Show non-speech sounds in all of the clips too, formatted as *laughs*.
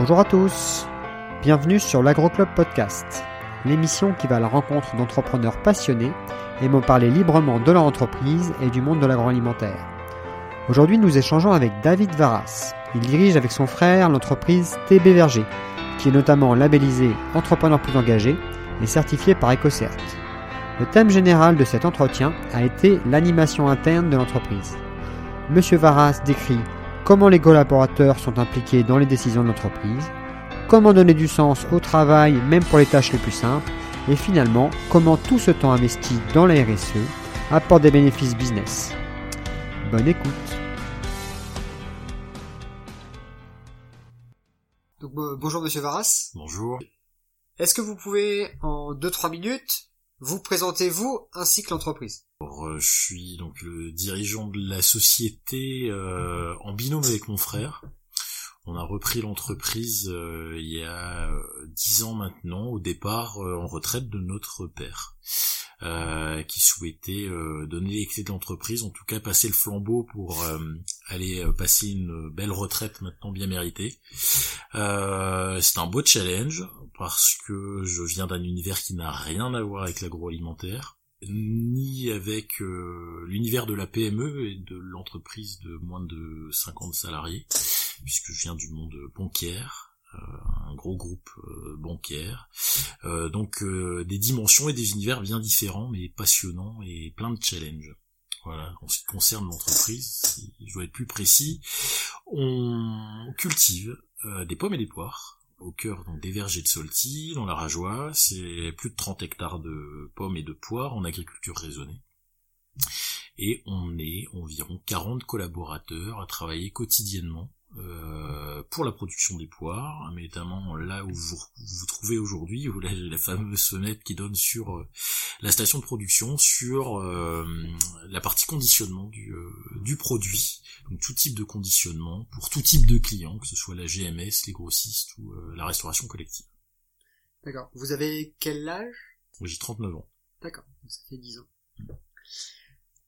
Bonjour à tous, bienvenue sur l'AgroClub Podcast, l'émission qui va à la rencontre d'entrepreneurs passionnés aimant parler librement de leur entreprise et du monde de l'agroalimentaire. Aujourd'hui, nous échangeons avec David Varas. Il dirige avec son frère l'entreprise TB Verger, qui est notamment labellisée Entrepreneur plus engagé et certifié par EcoCert. Le thème général de cet entretien a été l'animation interne de l'entreprise. Monsieur Varas décrit comment les collaborateurs sont impliqués dans les décisions de l'entreprise, comment donner du sens au travail même pour les tâches les plus simples, et finalement comment tout ce temps investi dans la RSE apporte des bénéfices business. Bonne écoute. Donc, bonjour Monsieur Varas. Bonjour. Est-ce que vous pouvez en 2-3 minutes vous présenter vous ainsi que l'entreprise? Euh, Je suis donc le dirigeant de la société euh, en binôme avec mon frère. On a repris l'entreprise euh, il y a dix ans maintenant, au départ en retraite de notre père. Qui souhaitait donner les clés de l'entreprise, en tout cas passer le flambeau pour aller passer une belle retraite maintenant bien méritée. c'est un beau challenge parce que je viens d'un univers qui n'a rien à voir avec l'agroalimentaire ni avec l'univers de la PME et de l'entreprise de moins de 50 salariés, puisque je viens du monde bancaire, euh, un gros groupe euh, bancaire. Euh, donc des dimensions et des univers bien différents, mais passionnants et plein de challenges. Voilà, en ce qui concerne l'entreprise, si je dois être plus précis, on cultive des pommes et des poires au cœur des vergers de Solti, dans la Rajoie. C'est plus de 30 hectares de pommes et de poires en agriculture raisonnée. Et on est environ 40 collaborateurs à travailler quotidiennement euh, pour la production des poires, mais notamment là où vous vous trouvez aujourd'hui, où la, la fameuse fenêtre qui donne sur euh, la station de production, sur euh, la partie conditionnement du, du produit, donc tout type de conditionnement pour tout type de clients, que ce soit la GMS, les grossistes ou la restauration collective. D'accord. Vous avez quel âge? J'ai 39 ans. D'accord, ça fait 10 ans.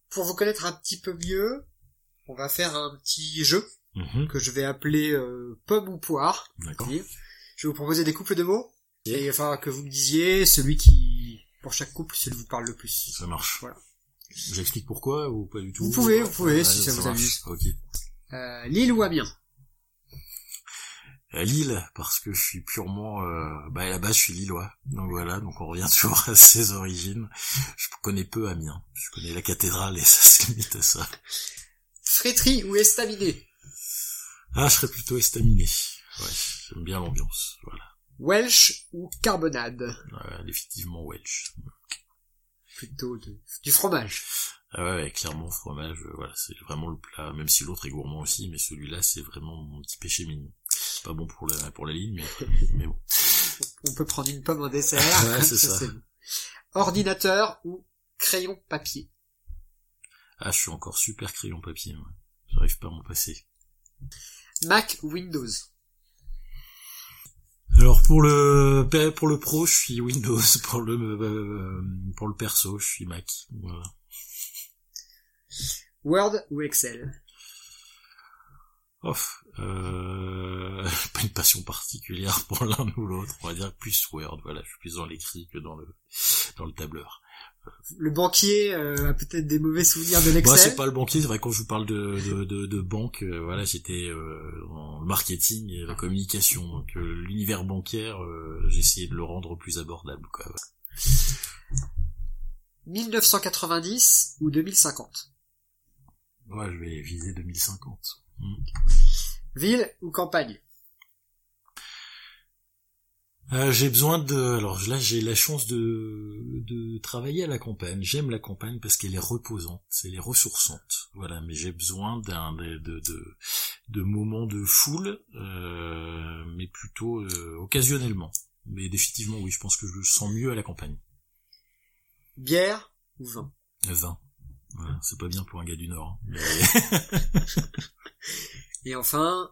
Pour vous connaître un petit peu mieux, on va faire un petit jeu Mhm. que je vais appeler euh, pomme ou poire. D'accord. Je vais vous proposer des couples de mots et enfin que vous me disiez celui qui pour chaque couple celui qui vous parle le plus. Ça marche. Voilà. J'explique pourquoi ou pas du tout? Vous pouvez, vous pouvez si ça, vous amuse. Ok. Euh, Lille ou Amiens? À Lille parce que je suis purement euh, bah à la base je suis lillois donc voilà donc on revient *laughs* toujours à ses origines je connais peu Amiens je connais la cathédrale et *laughs* ça c'est limite à ça Fréterie ou estaminet? Ah, je serais plutôt estaminé. Ouais, j'aime bien l'ambiance, voilà. Welsh ou carbonade? Ouais, définitivement Welsh. Plutôt du fromage. Ah ouais, clairement fromage, euh, voilà, c'est vraiment le plat, même si l'autre est gourmand aussi, mais celui-là c'est vraiment mon petit péché mignon. Pas bon pour la, pour la ligne, mais, *laughs* mais bon. On peut prendre une pomme en dessert. *laughs* ouais, c'est ça. Ordinateur ou crayon papier? Ah, je suis encore super crayon papier, moi. J'arrive pas à m'en passer. Mac ou Windows alors pour le pour le pro, je suis Windows. *laughs* Pour le euh, pour le perso, je suis Mac. Voilà. Word ou Excel? Oh, euh, *laughs* pas une passion particulière pour l'un ou l'autre. On va dire plus Word. Voilà, je suis plus dans l'écrit que dans le dans le tableur le banquier euh, a peut-être des mauvais souvenirs de l'Excel. Moi, c'est pas le banquier, c'est vrai quand je vous parle de de, de, de banque, euh, voilà, j'étais euh, en marketing et la communication, donc l'univers bancaire, j'ai essayé de le rendre plus abordable, quoi. 1990 ou 2050 Ouais, je vais viser 2050. Hmm. Ville ou campagne? Euh, j'ai besoin de. Alors là, j'ai la chance de de travailler à la campagne. J'aime la campagne parce qu'elle est reposante, elle est ressourçante. Voilà, mais j'ai besoin d'un de, de, de moments de foule, euh, mais plutôt euh, occasionnellement. Mais définitivement, oui, je pense que je me sens mieux à la campagne. Bière ou vin? Vin. Voilà, c'est pas bien pour un gars du Nord. *laughs* Et enfin,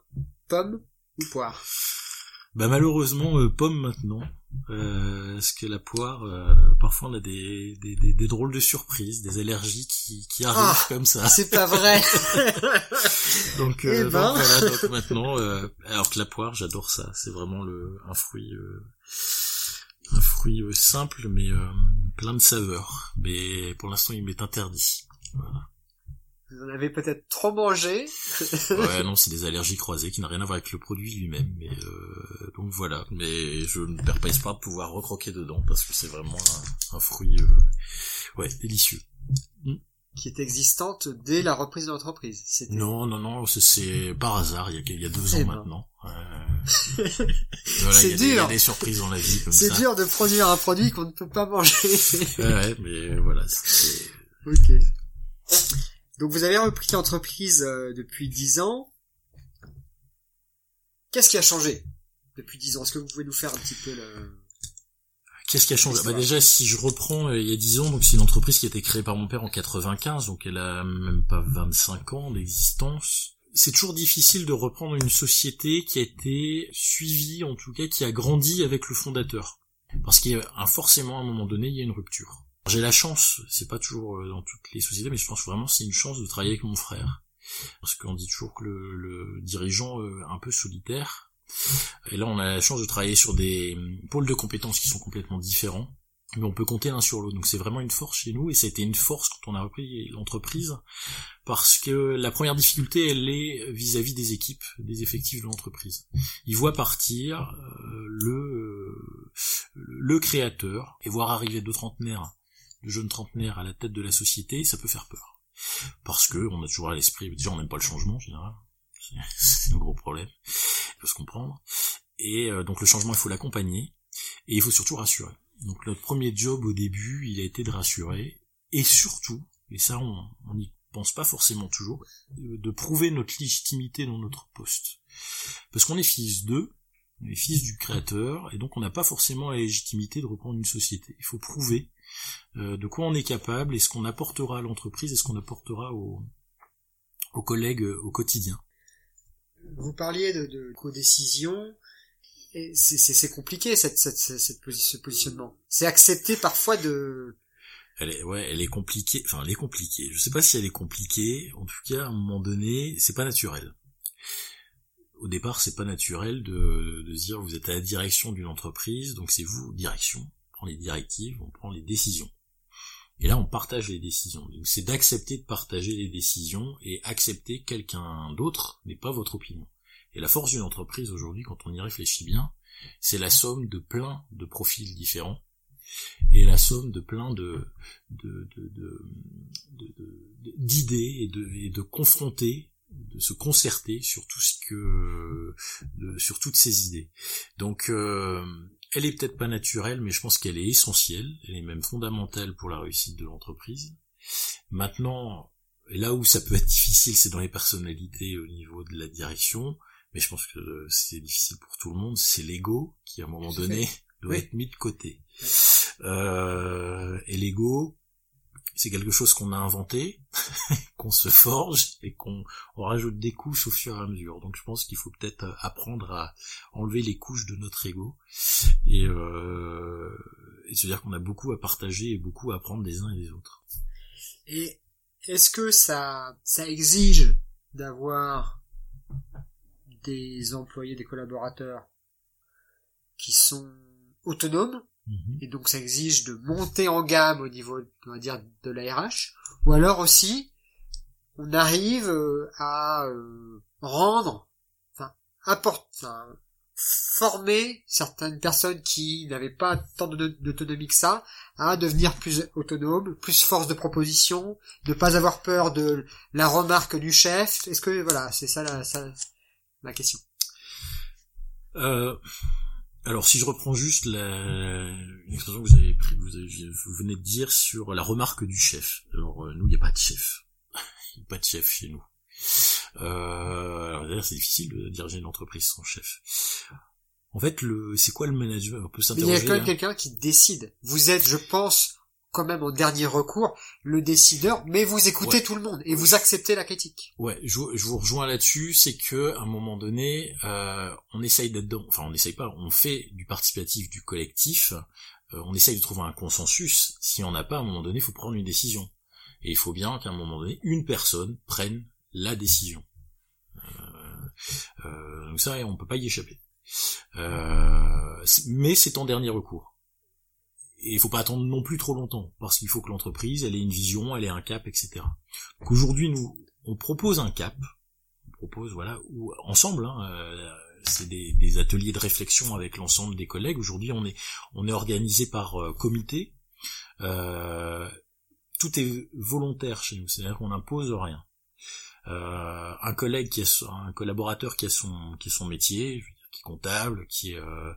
pomme ou poire? Bah malheureusement euh, pomme maintenant. Euh, parce que la poire, euh, parfois on a des, des, des, drôles de surprises, des allergies qui, qui arrivent ah, comme ça. C'est pas vrai. *laughs* donc, euh, eh ben. voilà, donc maintenant, euh, alors que la poire, j'adore ça. C'est vraiment le un fruit, un fruit simple mais plein de saveurs. Mais pour l'instant, il m'est interdit. Voilà. Vous en avez peut-être trop mangé. *laughs* ouais, non, c'est des allergies croisées qui n'ont rien à voir avec le produit lui-même. Mais euh, donc voilà. Mais je ne perds pas espoir de pouvoir recroquer dedans parce que c'est vraiment un, fruit, euh, ouais, délicieux. Mm. Qui est existante dès la reprise de l'entreprise. Non, non, non, c'est par hasard. Il y a, il y a deux ans maintenant. *laughs* voilà, c'est dur. il y a des surprises dans la vie C'est dur de produire un produit qu'on ne peut pas manger. ouais, mais voilà. Ok. Donc vous avez repris l'entreprise euh, depuis dix ans. Qu'est-ce qui a changé depuis dix ans? Est-ce que vous pouvez nous faire un petit peu le... Qu'est-ce qui a changé? Bah déjà, si je reprends euh, il y a 10 ans, donc c'est une entreprise qui a été créée par mon père en 95, donc elle a même pas 25 ans d'existence. C'est toujours difficile de reprendre une société qui a été suivie, en tout cas qui a grandi avec le fondateur, parce qu'il y a forcément à un moment donné il y a une rupture. J'ai la chance, c'est pas toujours euh, dans toutes les sociétés, mais je pense vraiment c'est une chance de travailler avec mon frère. Parce qu'on dit toujours que le, le dirigeant est un peu solitaire. Et là, on a la chance de travailler sur des pôles de compétences qui sont complètement différents. Mais on peut compter l'un sur l'autre. Donc c'est vraiment une force chez nous. Et ça a été une force quand on a repris l'entreprise. Parce que la première difficulté, elle est vis-à-vis des équipes, des effectifs de l'entreprise. Ils voient partir euh, le, le créateur et voir arriver deux trentenaires de jeunes trentenaires à la tête de la société, ça peut faire peur. Parce que on a toujours à l'esprit, déjà on n'aime pas le changement en général, *laughs* c'est un gros problème, il faut se comprendre. Et euh, donc le changement, il faut l'accompagner, et il faut surtout rassurer. Donc notre premier job au début, il a été de rassurer, et surtout, et ça on n'y pense pas forcément toujours, de prouver notre légitimité dans notre poste. Parce qu'on est fils d'eux, on est fils du créateur, et donc on n'a pas forcément la légitimité de reprendre une société. Il faut prouver euh, de quoi on est capable et ce qu'on apportera à l'entreprise et ce qu'on apportera aux, collègues euh, au quotidien? Vous parliez de, de co-décision, c'est compliqué cette, cette, ce positionnement. C'est accepter parfois de... Elle est, ouais, elle est compliquée. Enfin, elle est compliquée. Je sais pas si elle est compliquée. En tout cas, à un moment donné, c'est pas naturel. Au départ, c'est pas naturel de, de dire vous êtes à la direction d'une entreprise, donc c'est vous direction prend les directives, on prend les décisions. Et là, on partage les décisions. Donc, c'est d'accepter de partager les décisions et accepter quelqu'un d'autre n'est pas votre opinion. Et la force d'une entreprise aujourd'hui, quand on y réfléchit bien, c'est la somme de plein de profils différents et la somme de plein de d'idées et de, de confronter de se concerter sur tout ce que sur toutes ces idées. Donc euh, elle est peut-être pas naturelle, mais je pense qu'elle est essentielle, elle est même fondamentale pour la réussite de l'entreprise. Maintenant, là où ça peut *laughs* être difficile, c'est dans les personnalités au niveau de la direction, mais je pense que c'est difficile pour tout le monde, c'est l'ego qui à un moment donné *laughs* doit être mis de côté. Euh, et l'ego, c'est quelque chose qu'on a inventé, *laughs* qu'on se forge et qu'on rajoute des couches au fur et à mesure. Donc je pense qu'il faut peut-être euh, apprendre à enlever les couches de notre ego et, euh, et se dire qu'on a beaucoup à partager et beaucoup à apprendre des uns et des autres. Et est-ce que ça, ça exige d'avoir des employés, des collaborateurs qui sont autonomes Mhm. Et donc ça exige de monter en gamme au niveau, on va dire, de la RH. Ou alors aussi, on arrive euh, à euh, rendre, enfin, apporter, former certaines personnes qui n'avaient pas tant d'autonomie que ça à devenir plus autonomes, plus force de proposition, ne pas avoir peur de la remarque du chef. Est-ce que voilà, c'est ça, la, ça ma question. Euh, alors si je reprends juste la, expression que vous avez pris, vous, avez, vous venez de dire sur la remarque du chef. Alors euh, nous, il n'y a pas de chef. *laughs* Il n'y a pas de chef chez nous. Euh, alors d'ailleurs, c'est difficile de diriger une entreprise sans chef. En fait, le, c'est quoi le management? On peut s'interroger. Il y a quand même quelqu'un qui décide. Vous êtes, je pense, quand même en dernier recours le décideur, mais vous écoutez tout le monde et vous acceptez la critique. Ouais, je, vous rejoins là-dessus, c'est que à un moment donné, euh, on essaye d'être dans, enfin on essaye pas, on fait du participatif, du collectif, euh, on essaye de trouver un consensus. Si on n'a pas, à un moment donné, il faut prendre une décision. Et il faut bien qu'à un moment donné, une personne prenne la décision. Euh, donc ça, on peut pas y échapper. mais c'est en dernier recours et il faut pas attendre non plus trop longtemps, parce qu'il faut que l'entreprise, elle ait une vision, elle ait un cap, etc. Donc aujourd'hui, nous, on propose un cap, on propose, voilà, ou ensemble, hein, euh, c'est des, des, ateliers de réflexion avec l'ensemble des collègues. Aujourd'hui, on est, on est organisé par euh, comité. Euh, tout est volontaire chez nous, c'est-à-dire qu'on n'impose rien. Euh, un collègue qui a un collaborateur qui a son qui a son métier, qui est comptable, qui est euh,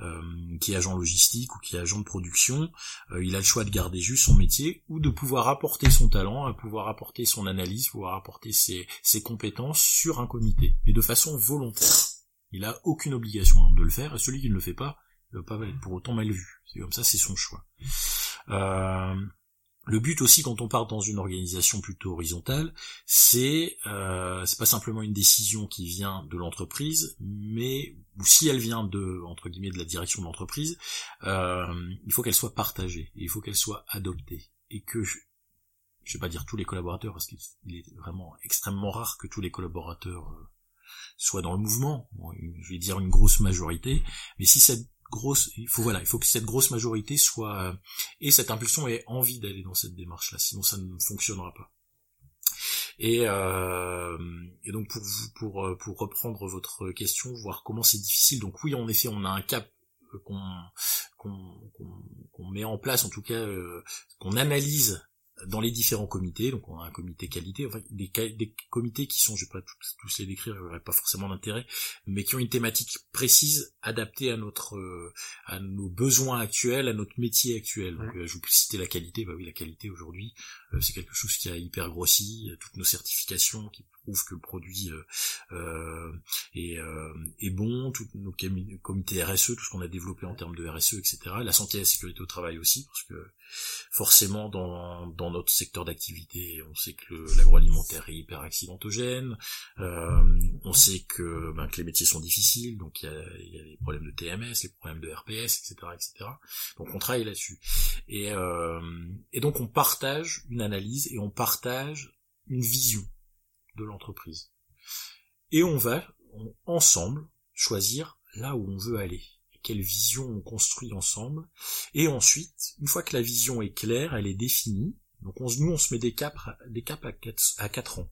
euh, qui est agent logistique ou qui est agent de production, euh, il a le choix de garder juste son métier ou de pouvoir apporter son talent, à pouvoir apporter son analyse, pouvoir apporter ses, ses compétences sur un comité, mais de façon volontaire. Il a aucune obligation de le faire, et celui qui ne le fait pas ne va pas être pour autant mal vu. C'est comme ça, c'est son choix. Euh, le but aussi, quand on part dans une organisation plutôt horizontale, c'est euh, c'est pas simplement une décision qui vient de l'entreprise, mais ou si elle vient de entre guillemets de la direction de l'entreprise, euh, il faut qu'elle soit partagée, il faut qu'elle soit adoptée, et que je, je vais pas dire tous les collaborateurs parce qu'il est vraiment extrêmement rare que tous les collaborateurs euh, soient dans le mouvement. je vais dire une grosse majorité, mais si cette grosse, il faut voilà, il faut que cette grosse majorité soit euh, et cette impulsion ait envie d'aller dans cette démarche-là, sinon ça ne fonctionnera pas. Et, euh, donc pour pour euh, pour reprendre votre question, voir comment c'est difficile. Donc oui, en effet, on a un cap qu'on qu'on met en place, en tout cas qu'on analyse dans les différents comités, donc on a un comité qualité, enfin des, des comités qui sont, je vais pas tous, les décrire, il n'y aurait pas forcément d'intérêt, mais qui ont une thématique précise, adaptée à notre, euh, à nos besoins actuels, à notre métier actuel. Donc, euh, je vous citer la qualité, bah oui, la qualité aujourd'hui, c'est quelque chose qui a hyper grossi, toutes nos certifications qui prouvent que le produit est, est, bon, tous nos comités RSE, tout ce qu'on a développé en termes de RSE, etc. La santé et la sécurité au travail aussi, parce que forcément dans, dans notre secteur d'activité, on sait que l'agroalimentaire est hyper accidentogène, euh, on sait que, ben, que les métiers sont difficiles, donc il y a, y a les problèmes de TMS, les problèmes de RPS, etc., etc. Donc on travaille là-dessus. Et, euh, et donc on partage une analyse et on partage une vision de l'entreprise. Et on va ensemble choisir là où on veut aller quelle vision on construit ensemble. Et ensuite, une fois que la vision est claire, elle est définie, donc on, nous on se met des caps, à 4, à 4 ans.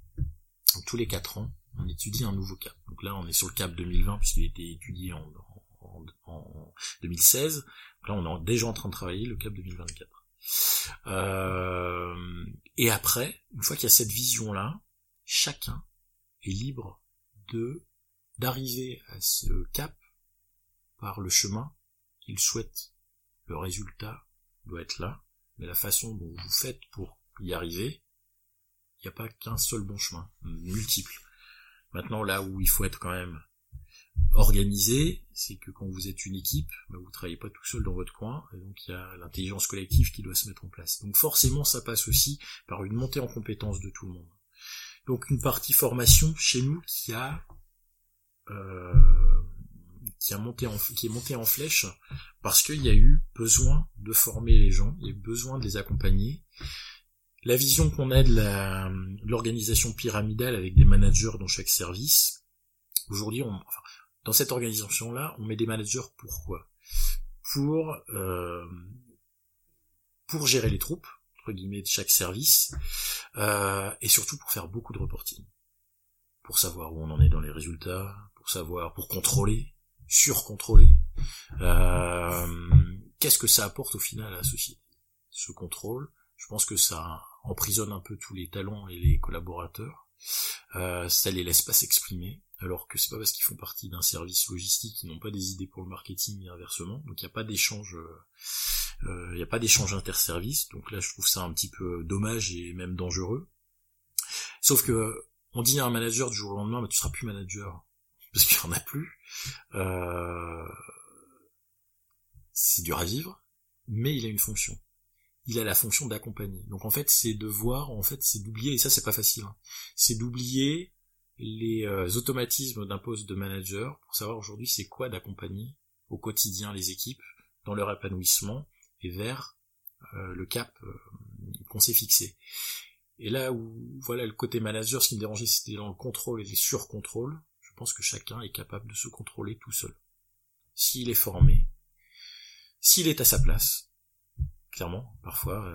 Tous les 4 ans, on étudie un nouveau cap. Donc là, on est sur le cap 2020 puisqu'il a été étudié en, en, en 2016. Donc là, on est déjà en train de travailler le cap 2024. Euh, et après, une fois qu'il y a cette vision-là, chacun est libre de d'arriver à ce cap par le chemin qu'il souhaite. Le résultat doit être là, mais la façon dont vous faites pour y arriver, il n'y a pas qu'un seul bon chemin, multiple. Maintenant, là où il faut être quand même organisé, c'est que quand vous êtes une équipe, bah, vous travaillez pas tout seul dans votre coin, et donc il y a l'intelligence collective qui doit se mettre en place. Donc forcément, ça passe aussi par une montée en compétence de tout le monde. Donc une partie formation chez nous qui a euh, qui a monté qui est monté en flèche parce qu'il y a eu besoin de former les gens, il y a eu besoin de les accompagner. La vision qu'on a de l'organisation pyramidale avec des managers dans chaque service, aujourd'hui, on, dans cette organisation-là, on met des managers pourquoi? Pour euh, pour gérer les troupes entre guillemets de chaque service euh, et surtout pour faire beaucoup de reporting, pour savoir où on en est dans les résultats, pour savoir, pour contrôler, surcontrôlé. Euh, Qu'est-ce que ça apporte au final à la société Ce contrôle, je pense que ça emprisonne un peu tous les talents et les collaborateurs. Euh, ça les laisse pas s'exprimer, alors que c'est pas parce qu'ils font partie d'un service logistique qu'ils n'ont pas des idées pour le marketing et inversement. Donc il n'y a pas d'échange, euh, il n'y a pas d'échange interservice. Donc là, je trouve ça un petit peu dommage et même dangereux. Sauf que on dit à un manager du jour au lendemain, mais tu seras plus manager parce qu'il n'y en a plus. Euh, c'est dur à vivre, mais il a une fonction. il a la fonction d'accompagner. Donc en fait, c'est de voir, en fait, c'est d'oublier, et ça c'est pas facile, hein, c'est d'oublier les euh, automatismes d'un poste de manager pour savoir aujourd'hui c'est quoi d'accompagner au quotidien les équipes dans leur épanouissement et vers euh, le cap euh, qu'on s'est fixé. Et là où voilà le côté manager, ce qui me dérangeait c'était dans le contrôle et les surcontrôles. Je pense que chacun est capable de se contrôler tout seul. S'il est formé, s'il est à sa place, clairement, parfois,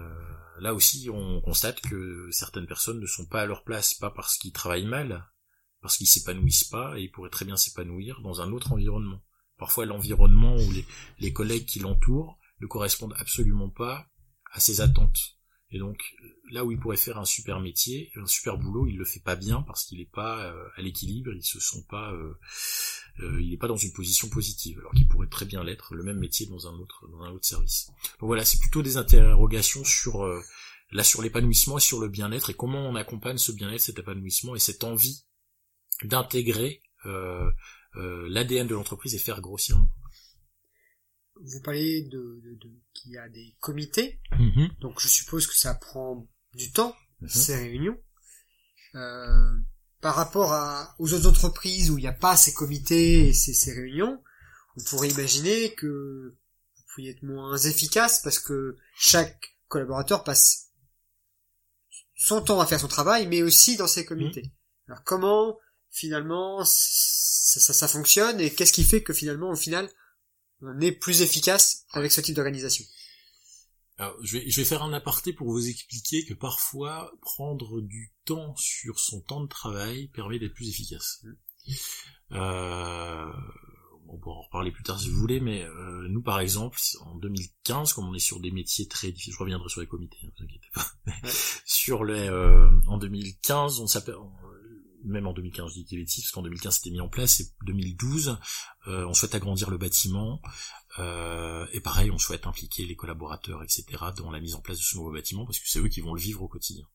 là aussi on constate que certaines personnes ne sont pas à leur place, pas parce qu'ils travaillent mal, parce qu'ils s'épanouissent pas et ils pourraient très bien s'épanouir dans un autre environnement. Parfois l'environnement ou les, collègues qui l'entourent ne correspondent absolument pas à ses attentes. Et donc là où il pourrait faire un super métier, un super boulot, il le fait pas bien parce qu'il n'est pas euh, à l'équilibre, il se sent pas, euh, euh, il n'est pas dans une position positive, alors qu'il pourrait très bien l'être le même métier dans un autre dans un autre service. Donc voilà, c'est plutôt des interrogations sur là sur l'épanouissement et sur le bien-être et comment on accompagne ce bien-être, cet épanouissement et cette envie d'intégrer euh, euh, l'ADN de l'entreprise et faire grossir Vous parlez de, de, qu'il y a des comités, mm-hmm. donc je suppose que ça prend du temps mm-hmm. ces réunions. Euh, par rapport à, aux autres entreprises où il n'y a pas ces comités et ces, ces réunions, on pourrait imaginer que vous pourriez être moins efficace parce que chaque collaborateur passe son temps à faire son travail, mais aussi dans ces comités. Mm-hmm. Alors comment finalement ça, ça, fonctionne et qu'est-ce qui fait que finalement au final on est plus efficace avec ce type d'organisation? Alors, je vais, je vais faire un aparté pour vous expliquer que parfois prendre du temps sur son temps de travail permet d'être plus efficace. Mmh. Euh, on pourra en reparler plus tard si vous voulez, mais euh, nous par exemple, en 2015, comme on est sur des métiers très difficiles, je reviendrai sur les comités, ne vous inquiétez pas. *laughs* sur les, euh, en 2015, on s'appelle, même en 2015 je dis bêtises, parce qu'en 2015 c'était mis en place, et 2012 euh, on souhaite agrandir le bâtiment, euh, et pareil on souhaite impliquer les collaborateurs, etc. dans la mise en place de ce nouveau bâtiment, parce que c'est eux qui vont le vivre au quotidien.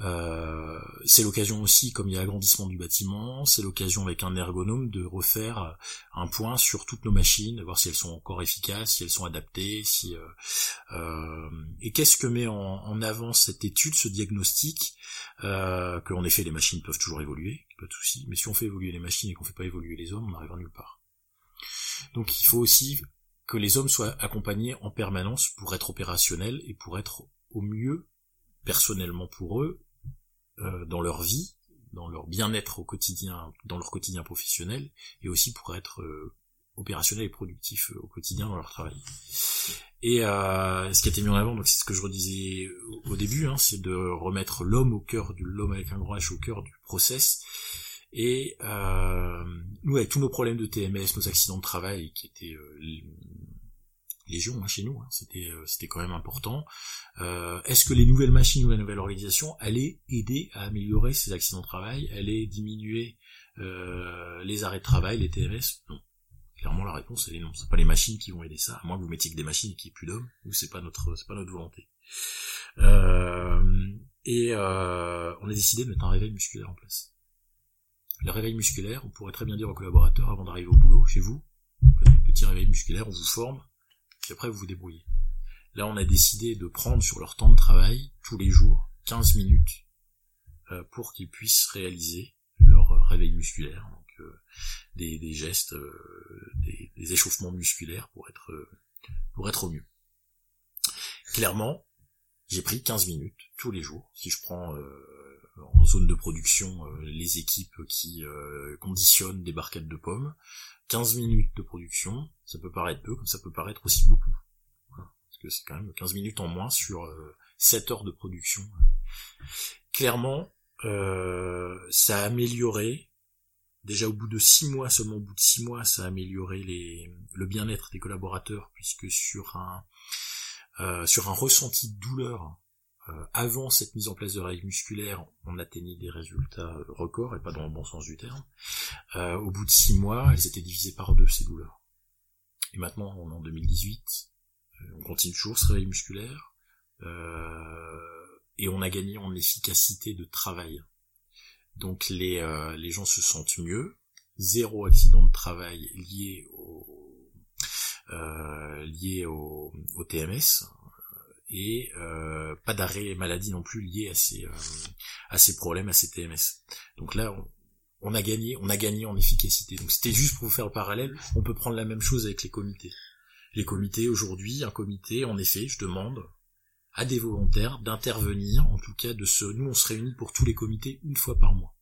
Euh, c'est l'occasion aussi, comme il y a l'agrandissement du bâtiment, c'est l'occasion avec un ergonome de refaire un point sur toutes nos machines, voir si elles sont encore efficaces, si elles sont adaptées, si euh, euh, et qu'est-ce que met en, avant cette étude, ce diagnostic, euh, que en effet les machines peuvent toujours évoluer, pas de souci, mais si on fait évoluer les machines et qu'on fait pas évoluer les hommes, on n'arrive nulle part. Donc il faut aussi que les hommes soient accompagnés en permanence pour être opérationnels et pour être au mieux personnellement pour eux, euh, dans leur vie, dans leur bien-être au quotidien, dans leur quotidien professionnel, et aussi pour être euh, opérationnel et productif euh, au quotidien dans leur travail. Et euh, ce qui a été mis en avant, donc c'est ce que je redisais au début, hein, c'est de remettre l'homme au cœur du l'homme avec un grand H au cœur du process. Et nous, avec tous nos problèmes de TMS, nos accidents de travail qui étaient légion hein, chez nous, hein. c'était euh, c'était quand même important. Euh, est-ce que les nouvelles machines ou la nouvelle organisation allaient aider à améliorer ces accidents de travail, allaient diminuer euh, les arrêts de travail, les TMS Non. Clairement la réponse est non. C'est pas les machines qui vont aider ça, à moins que vous mettiez que des machines et qu'il n'y ait plus d'hommes, ou c'est pas notre pas notre volonté. et on a décidé de mettre un réveil musculaire en place. Le réveil musculaire, on pourrait très bien dire aux collaborateurs avant d'arriver au boulot, chez vous, vous faites petit réveil musculaire, on vous forme, puis après vous vous débrouillez. Là, on a décidé de prendre sur leur temps de travail, tous les jours, 15 minutes, euh, pour qu'ils puissent réaliser leur réveil musculaire, donc euh, des, gestes, euh, des, des, échauffements musculaires pour être pour être au mieux. Clairement, j'ai pris 15 minutes tous les jours. Si je prends en zone de production les équipes qui conditionnent des barquettes de pommes, 15 minutes de production, ça peut paraître peu, comme ça peut paraître aussi beaucoup. Parce que c'est quand même 15 minutes en moins sur 7 euh, heures de production. Clairement, euh, ça a amélioré, déjà au bout de 6 mois, seulement au bout de 6 mois, ça a amélioré le bien-être des collaborateurs, puisque sur un, euh, ressenti de douleur euh, avant cette mise en place de règles musculaires, on atteignait des résultats euh, records, et pas dans le bon sens du terme. Euh, au bout de six mois, elles étaient divisées par deux, ces douleurs. Et maintenant, on est en 2018, on continue toujours ce réveil musculaire, et on a gagné en efficacité de travail. Donc les, les gens se sentent mieux, zéro accident de travail lié au, lié au TMS, et euh, pas d'arrêt maladie non plus lié à ces à ces problèmes, à ces TMS. Donc là, on, a gagné, on a gagné en efficacité. Donc c'était juste pour vous faire le parallèle. On peut prendre la même chose avec les comités. Les comités aujourd'hui, un comité, en effet, je demande à des volontaires d'intervenir, en tout cas de ce, nous on se réunit pour tous les comités une fois par mois,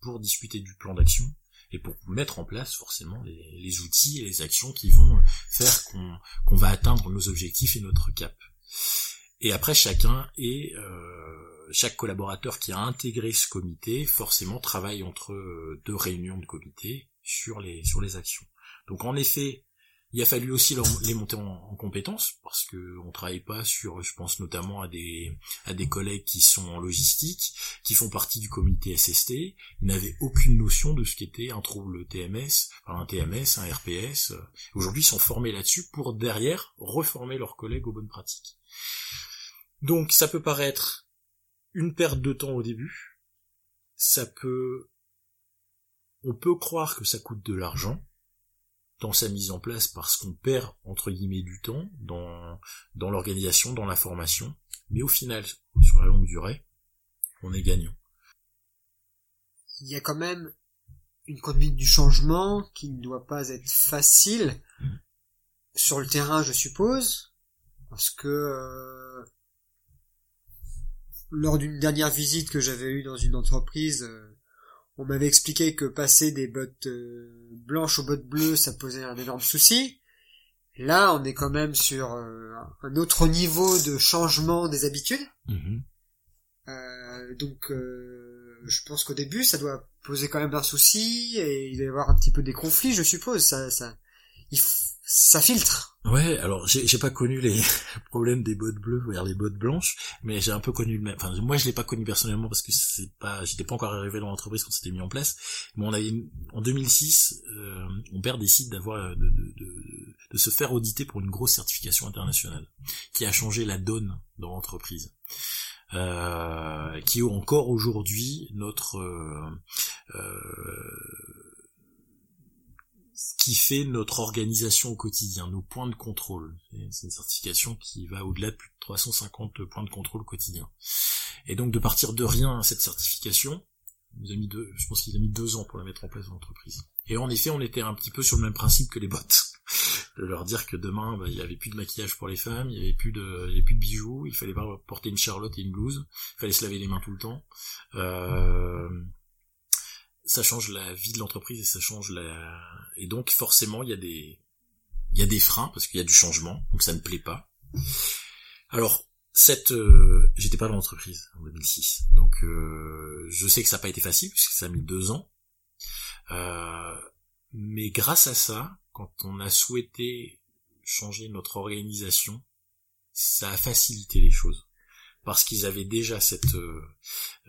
pour discuter du plan d'action et pour mettre en place forcément les, outils et les actions qui vont faire qu'on va atteindre nos objectifs et notre cap. Et après chacun et euh, chaque collaborateur qui a intégré ce comité forcément travaille entre deux réunions de comité sur les sur les actions. Donc en effet, il a fallu aussi les monter en, en compétences parce que on travaille pas sur, je pense notamment à des à des collègues qui sont en logistique, qui font partie du comité SST, ils n'avaient aucune notion de ce qu'était un trouble TMS, un TMS, un RPS. Aujourd'hui, ils sont formés là-dessus pour derrière reformer leurs collègues aux bonnes pratiques. Donc, ça peut paraître une perte de temps au début. Ça peut, on peut croire que ça coûte de l'argent dans sa mise en place parce qu'on perd entre guillemets du temps dans dans l'organisation, dans la formation, mais au final, sur la longue durée, on est gagnant. Il y a quand même une conduite du changement qui ne doit pas être facile mmh. sur le terrain, je suppose, parce que euh, lors d'une dernière visite que j'avais eue dans une entreprise, euh, on m'avait expliqué que passer des bottes euh, blanches aux bottes bleues, ça posait un énorme souci. Là, on est quand même sur euh, un autre niveau de changement des habitudes. Mhm. Euh, donc, je pense qu'au début, ça doit poser quand même un souci et il va y avoir un petit peu des conflits, je suppose. Ça, ça, il, ça filtre. Ouais, alors j'ai pas connu les *laughs* problèmes des bottes bleues vers les bottes blanches, mais j'ai un peu connu le même. Enfin, moi je l'ai pas connu personnellement parce que c'est pas, j'étais pas encore arrivé dans l'entreprise quand c'était mis en place. Mais on a en 2006, euh, mon père décide d'avoir de, de, de, de, se faire auditer pour une grosse certification internationale qui a changé la donne dans l'entreprise. Euh, qui est encore aujourd'hui notre euh, euh qui fait notre organisation au quotidien, nos points de contrôle. C'est une certification qui va au-delà de plus de 350 points de contrôle quotidien. Et donc de partir de rien cette certification, nous a mis je pense qu'il a mis deux ans pour la mettre en place dans l'entreprise. Et en effet, on était un petit peu sur le même principe que les bottes. *laughs* De leur dire que demain, bah, il y avait plus de maquillage pour les femmes, il y avait plus de, y avait plus de bijoux, il fallait pas porter une charlotte et une blouse, il fallait se laver les mains tout le temps. Euh, ça change la vie de l'entreprise et ça change la et donc forcément il y a des il y a des freins parce qu'il y a du changement donc ça ne plaît pas. Alors cette euh, j'étais pas dans l'entreprise en 2006 donc euh, je sais que ça n'a pas été facile puisque ça a mis deux ans. Euh, mais grâce à ça quand on a souhaité changer notre organisation ça a facilité les choses parce qu'ils avaient déjà cette euh,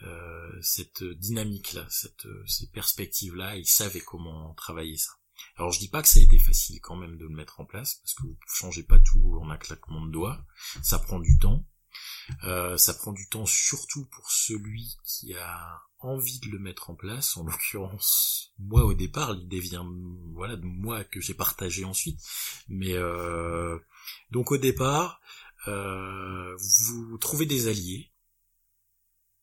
euh cette dynamique là, cette euh, ces perspectives là, ils savaient comment travailler ça. Alors je dis pas que ça a été facile quand même de le mettre en place parce que vous changez pas tout en un claquement de doigts, ça prend du temps. Ça prend du temps surtout pour celui qui a envie de le mettre en place. En l'occurrence, moi au départ, l'idée vient voilà de moi que j'ai partagé ensuite. Mais donc au départ, euh, vous trouvez des alliés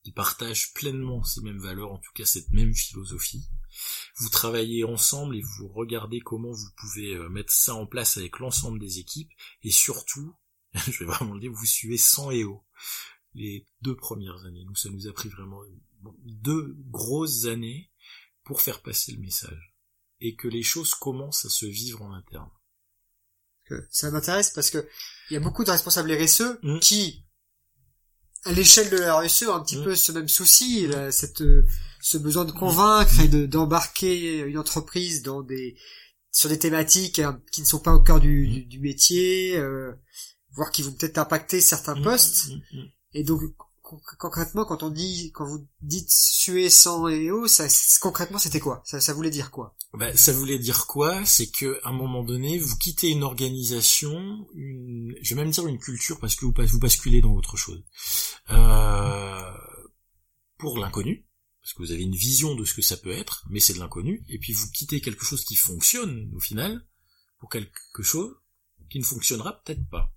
qui partagent pleinement ces mêmes valeurs, en tout cas cette même philosophie. Vous travaillez ensemble et vous regardez comment vous pouvez euh, mettre ça en place avec l'ensemble des équipes et surtout, *laughs* je vais vraiment le dire, vous suivez sans et haut les deux premières années. Nous, ça nous a pris vraiment deux grosses années pour faire passer le message et que les choses commencent à se vivre en interne ça m'intéresse parce que il y a beaucoup de responsables RSE mm. qui, à l'échelle de la RSE, ont un petit mm. peu ce même souci, cette, ce besoin de convaincre et de, d'embarquer une entreprise dans des, sur des thématiques hein, qui ne sont pas au cœur du, du, métier, euh, voire qui vont peut-être impacter certains mm. postes. Et donc, concrètement, quand on dit, quand vous dites suer sans et eau, ça, concrètement, c'était quoi? Ça, ça voulait dire quoi? Bah, ça voulait dire quoi? C'est que à un moment donné, vous quittez une organisation, une, je vais même dire une culture, parce que vous, vous basculez dans autre chose. Euh, pour l'inconnu, parce que vous avez une vision de ce que ça peut être, mais c'est de l'inconnu, et puis vous quittez quelque chose qui fonctionne au final pour quelque chose qui ne fonctionnera peut-être pas.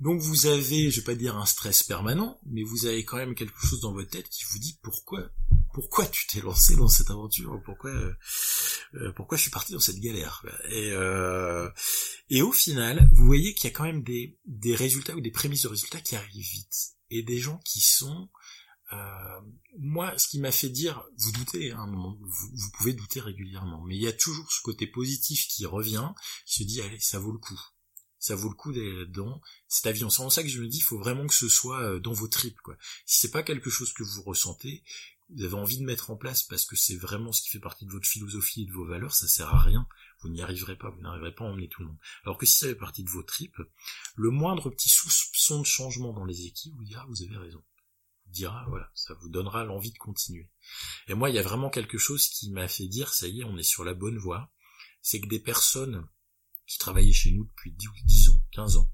Donc vous avez, je vais pas dire un stress permanent, mais vous avez quand même quelque chose dans votre tête qui vous dit pourquoi, pourquoi tu t'es lancé dans cette aventure, pourquoi, euh, pourquoi je suis parti dans cette galère. Et, euh, et au final, vous voyez qu'il y a quand même des, résultats ou des prémices de résultats qui arrivent vite et des gens qui sont euh, moi, ce qui m'a fait dire, vous doutez, hein, vous, vous, pouvez douter régulièrement, mais il y a toujours ce côté positif qui revient, qui se dit, allez, ça vaut le coup ça vaut le coup d'aller là-dedans. C'est avion. C'est en ça que je me dis, il faut vraiment que ce soit euh, dans vos tripes, quoi. Si c'est pas quelque chose que vous ressentez, vous avez envie de mettre en place parce que c'est vraiment ce qui fait partie de votre philosophie et de vos valeurs, ça sert à rien. Vous n'y arriverez pas, vous n'arriverez pas à emmener tout le monde. Alors que si ça fait partie de vos tripes, le moindre petit soupçon de changement dans les équipes vous dira, vous avez raison. Vous dira, voilà, ça vous donnera l'envie de continuer. Et moi, il y a vraiment quelque chose qui m'a fait dire, ça y est, on est sur la bonne voie. C'est que des personnes qui travaillaient chez nous depuis 10 ans, 15 ans,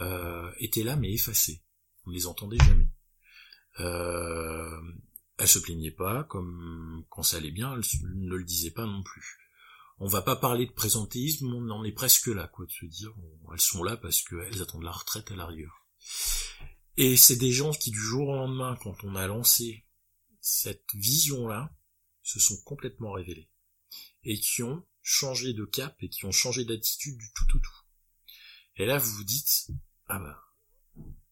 euh, étaient là mais effacées. On les entendait jamais. Euh, elles se plaignaient pas, comme quand ça allait bien, elles ne le disaient pas non plus. On va pas parler de présentéisme, on en est presque là, quoi, de se dire, elles sont là parce qu'elles attendent la retraite à l'arrière. Et c'est des gens qui du jour au lendemain, quand on a lancé cette vision-là, se sont complètement révélés. Et qui ont changé de cap et qui ont changé d'attitude du tout au tout. Et là, vous vous dites, ah bah,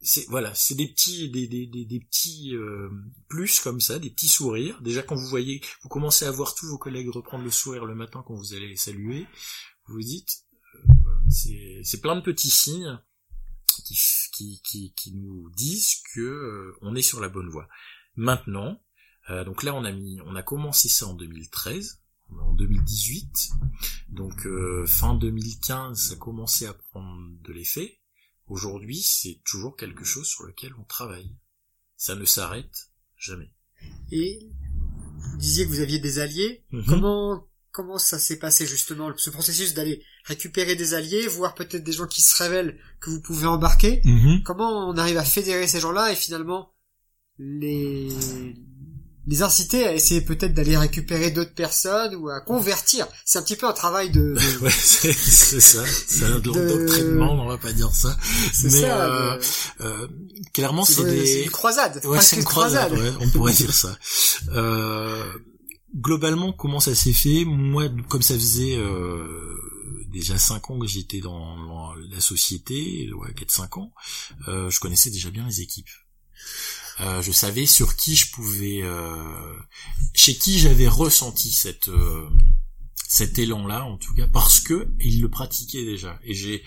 c'est voilà, c'est des petits, des, des, des, petits euh, plus comme ça, des petits sourires. Déjà quand vous voyez, vous commencez à voir tous vos collègues reprendre le sourire le matin quand vous allez les saluer, vous vous dites, euh, c'est plein de petits signes qui, qui, qui, nous disent que euh, on est sur la bonne voie. Maintenant, donc là on a mis, on a commencé ça en 2013 en 2018. Donc euh, fin 2015, ça commençait à prendre de l'effet. Aujourd'hui, c'est toujours quelque chose sur lequel on travaille. Ça ne s'arrête jamais. Et vous disiez que vous aviez des alliés. Mhm. Comment comment ça s'est passé justement ce processus d'aller récupérer des alliés, voir peut-être des gens qui se révèlent que vous pouvez embarquer? Mhm. Comment on arrive à fédérer ces gens-là et finalement les les inciter à essayer peut-être d'aller récupérer d'autres personnes ou à convertir. C'est un petit peu un travail de... *laughs* ouais, c'est ça. C'est un doctrinement, on va pas dire ça. Mais ça, euh, euh, clairement, c'est des... une croisade. Ouais, c'est une croisade. Ouais, on pourrait dire ça. Euh, globalement, comment ça s'est fait? Moi, comme ça faisait euh, déjà cinq ans que j'étais dans, dans, la société, ouais, 4-5 ans, euh, je connaissais déjà bien les équipes. Euh, je savais sur qui je pouvais, euh, chez qui j'avais ressenti cette euh, cet élan-là, en tout cas, parce que il le pratiquait déjà. Et j'ai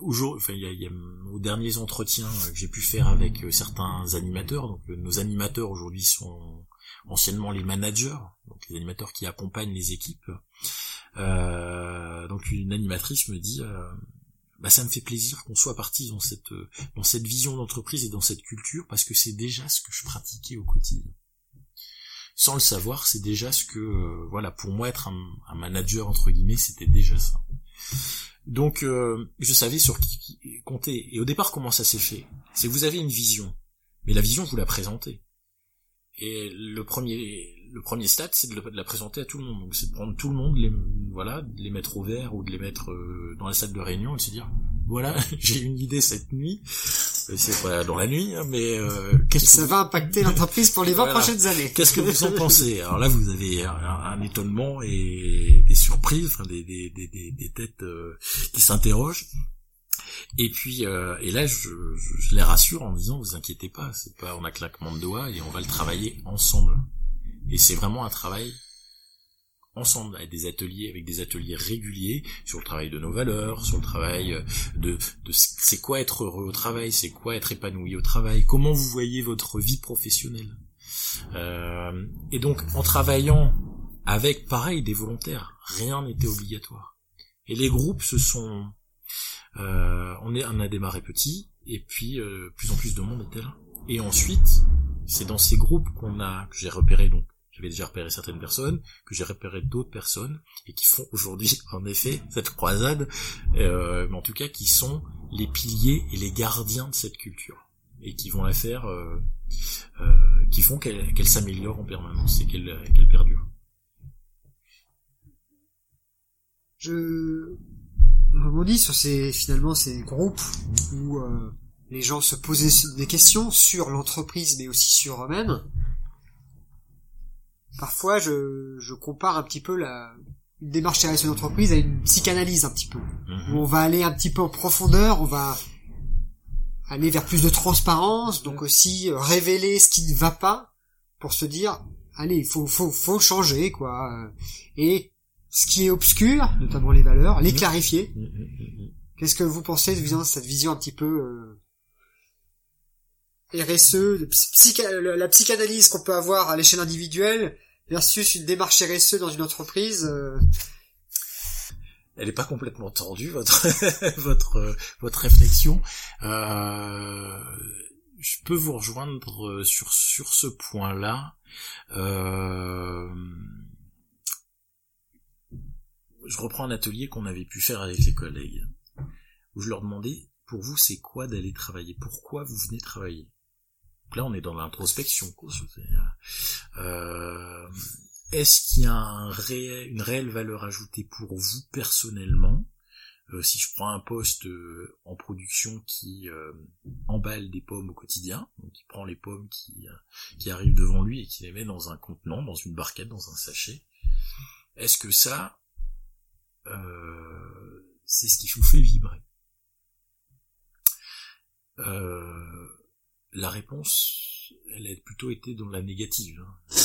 aujourd'hui, enfin, il y a, y a, aux derniers entretiens que j'ai pu faire avec certains animateurs. Donc, nos animateurs aujourd'hui sont anciennement les managers, donc les animateurs qui accompagnent les équipes. Euh, donc, une animatrice me dit bah ça me fait plaisir qu'on soit parti dans cette dans cette vision d'entreprise et dans cette culture parce que c'est déjà ce que je pratiquais au quotidien. Sans le savoir, c'est déjà ce que euh, voilà pour moi être un, manager entre guillemets, c'était déjà ça. Donc euh, je savais sur qui, compter. Et au départ, comment ça s'est fait? C'est vous avez une vision, mais la vision vous la présentez. Et le premier le premier stade, c'est de, la présenter à tout le monde. Donc c'est de prendre tout le monde, les, voilà, de les mettre au vert ou de les mettre euh, dans la salle de réunion et de se dire, voilà, *laughs* j'ai une idée cette nuit. Euh, c'est pas dans la nuit, hein, mais euh, qu'est-ce ça va impacter l'entreprise pour les 20 prochaines années. Qu'est-ce que vous en pensez? *laughs* Alors là, vous avez un, étonnement et des surprises, enfin des, des, des, des têtes qui s'interrogent. Et puis, euh, et là, je, je, les rassure en disant, vous inquiétez pas, c'est pas on a claquement de doigts et on va le travailler ensemble. Et c'est vraiment un travail ensemble avec des ateliers avec des ateliers réguliers sur le travail de nos valeurs sur le travail euh, de, de c'est quoi être heureux au travail c'est quoi être épanoui au travail comment vous voyez votre vie professionnelle. Euh, et donc en travaillant avec pareil des volontaires rien n'était obligatoire. Et les groupes se sont euh, on, est, on a démarré petit et puis euh, plus en plus de monde était là et ensuite c'est dans ces groupes qu'on a que j'ai repéré donc j'avais déjà repéré certaines personnes, que j'ai repéré d'autres personnes, et qui font aujourd'hui, *laughs* en effet, cette croisade, euh, mais en tout cas qui sont les piliers et les gardiens de cette culture, et qui vont la faire, euh, euh, qui font qu'elle s'améliore en permanence et qu'elle perdure. Je on rebondit sur ces finalement ces groupes où euh, les gens se posaient des questions sur l'entreprise mais aussi sur eux-mêmes. Parfois, je, je compare un petit peu la une démarche RSE d'entreprise à une psychanalyse un petit peu. Mhm. Où on va aller un petit peu en profondeur, on va aller vers plus de transparence, donc aussi euh, révéler ce qui ne va pas pour se dire allez, il faut faut faut changer quoi. euh, Et ce qui est obscur, notamment les valeurs, les Mhm. clarifier. Mm. Qu'est-ce que vous pensez de cette vision un petit peu euh, RSE, la psychanalyse qu'on peut avoir à l'échelle individuelle versus une démarche RSE dans une entreprise euh, Elle est pas complètement tordue votre *laughs* votre votre réflexion. Euh, je peux vous rejoindre euh, sur sur ce point-là. Je reprends un atelier qu'on avait pu faire avec les collègues, où je leur demandais pour vous c'est quoi d'aller travailler, pourquoi vous venez travailler? Donc là on est dans l'introspection. Euh, Est-ce qu'il y a une réelle valeur ajoutée pour vous personnellement? Euh, Si je prends un poste euh, en production qui emballe des pommes au quotidien, donc qui prend les pommes qui, qui arrivent devant lui et qui les met dans un contenant, dans une barquette, dans un sachet, est-ce que ça, c'est ce qui vous fait vibrer? La réponse, elle a plutôt été dans la négative. hein.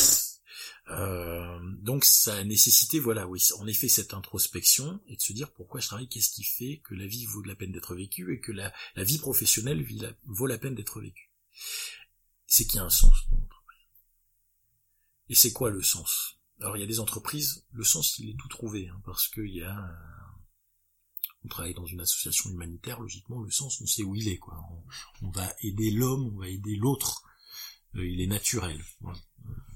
Euh, donc ça a nécessité, voilà, oui, en effet, cette introspection et de se dire pourquoi je travaille, qu'est-ce qui fait que la vie vaut la peine d'être vécue et que la, vie professionnelle vaut la peine d'être vécue? C'est qu'il y a un sens dans l'entreprise. Et c'est quoi le sens? Alors il y a des entreprises, le sens il est tout trouvé, hein, parce qu'il y a, travaille dans une association humanitaire, logiquement le sens on sait où il est, quoi. On, va aider l'homme, on va aider l'autre, Euh, il est naturel.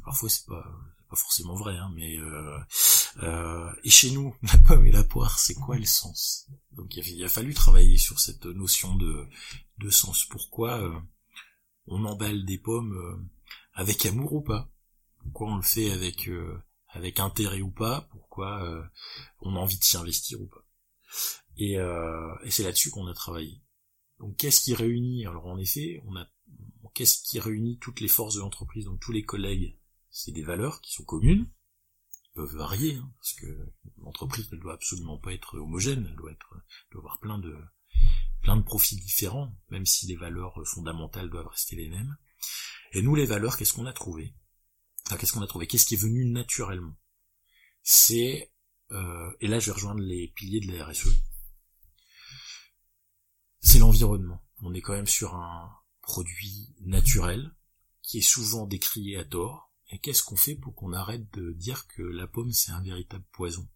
Parfois c'est pas pas forcément vrai, hein, mais euh, euh, et chez nous, *laughs* la pomme et la poire, c'est quoi le sens? Donc il a, fallu travailler sur cette notion de, de sens. Pourquoi on emballe des pommes avec amour ou pas? Pourquoi on le fait avec avec intérêt ou pas? Pourquoi on a envie de s'y investir ou pas? Et, euh, et c'est là-dessus qu'on a travaillé. Donc qu'est-ce qui réunit? Alors en effet, on a qu'est-ce qui réunit toutes les forces de l'entreprise, donc tous les collègues c'est des valeurs qui sont communes, qui peuvent varier, hein, parce que l'entreprise ne doit absolument pas être homogène, elle doit être, elle doit avoir plein de, plein de profils différents, même si les valeurs fondamentales doivent rester les mêmes. Et nous, les valeurs, qu'est-ce qu'on a trouvé Enfin, qu'est-ce qu'on a trouvé Qu'est-ce qui est venu naturellement? C'est, euh, et là, je vais rejoindre les piliers de la RSE. C'est l'environnement. On est quand même sur un produit naturel qui est souvent décrié à tort, et qu'est-ce qu'on fait pour qu'on arrête de dire que la pomme c'est un véritable poison?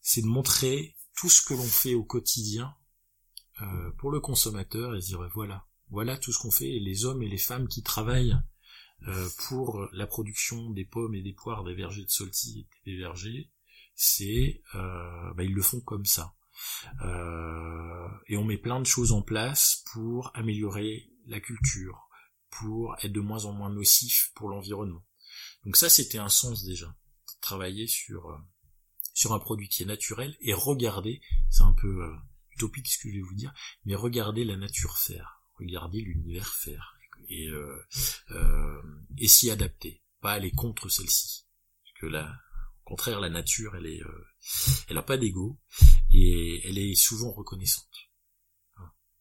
C'est de montrer tout ce que l'on fait au quotidien euh, pour le consommateur et dire voilà, voilà tout ce qu'on fait et les hommes et les femmes qui travaillent euh, pour la production des pommes et des poires des vergers de Solti et des vergers, c'est euh, bah, ils le font comme ça. Euh, et on met plein de choses en place pour améliorer la culture, pour être de moins en moins nocif pour l'environnement. Donc ça, c'était un sens déjà. Travailler sur euh, sur un produit qui est naturel et regarder, c'est un peu euh, utopique ce que je vais vous dire, mais regarder la nature faire, regarder l'univers faire et s'y adapter, pas aller contre celle-ci, que là, au contraire, la nature, elle est, euh, elle a pas d'ego et elle est souvent reconnaissante.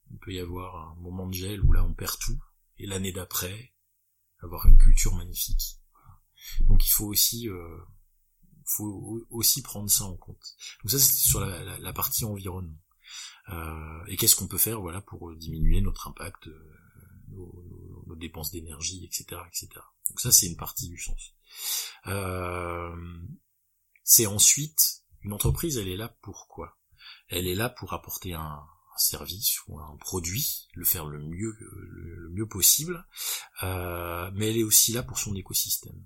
Il peut y avoir un moment de gel où là on perd tout, et l'année d'après, avoir une culture magnifique. Donc il faut aussi, euh, faut aussi prendre ça en compte. Donc ça c'était sur la, partie environnement. Euh, et qu'est-ce qu'on peut faire, voilà, pour diminuer notre impact, nos, dépenses d'énergie, etc., etc. Donc ça c'est une partie du sens. C'est ensuite une entreprise, elle est là pour quoi? Elle est là pour apporter un, service ou un produit, le faire le mieux le, mieux possible, euh, mais elle est aussi là pour son écosystème.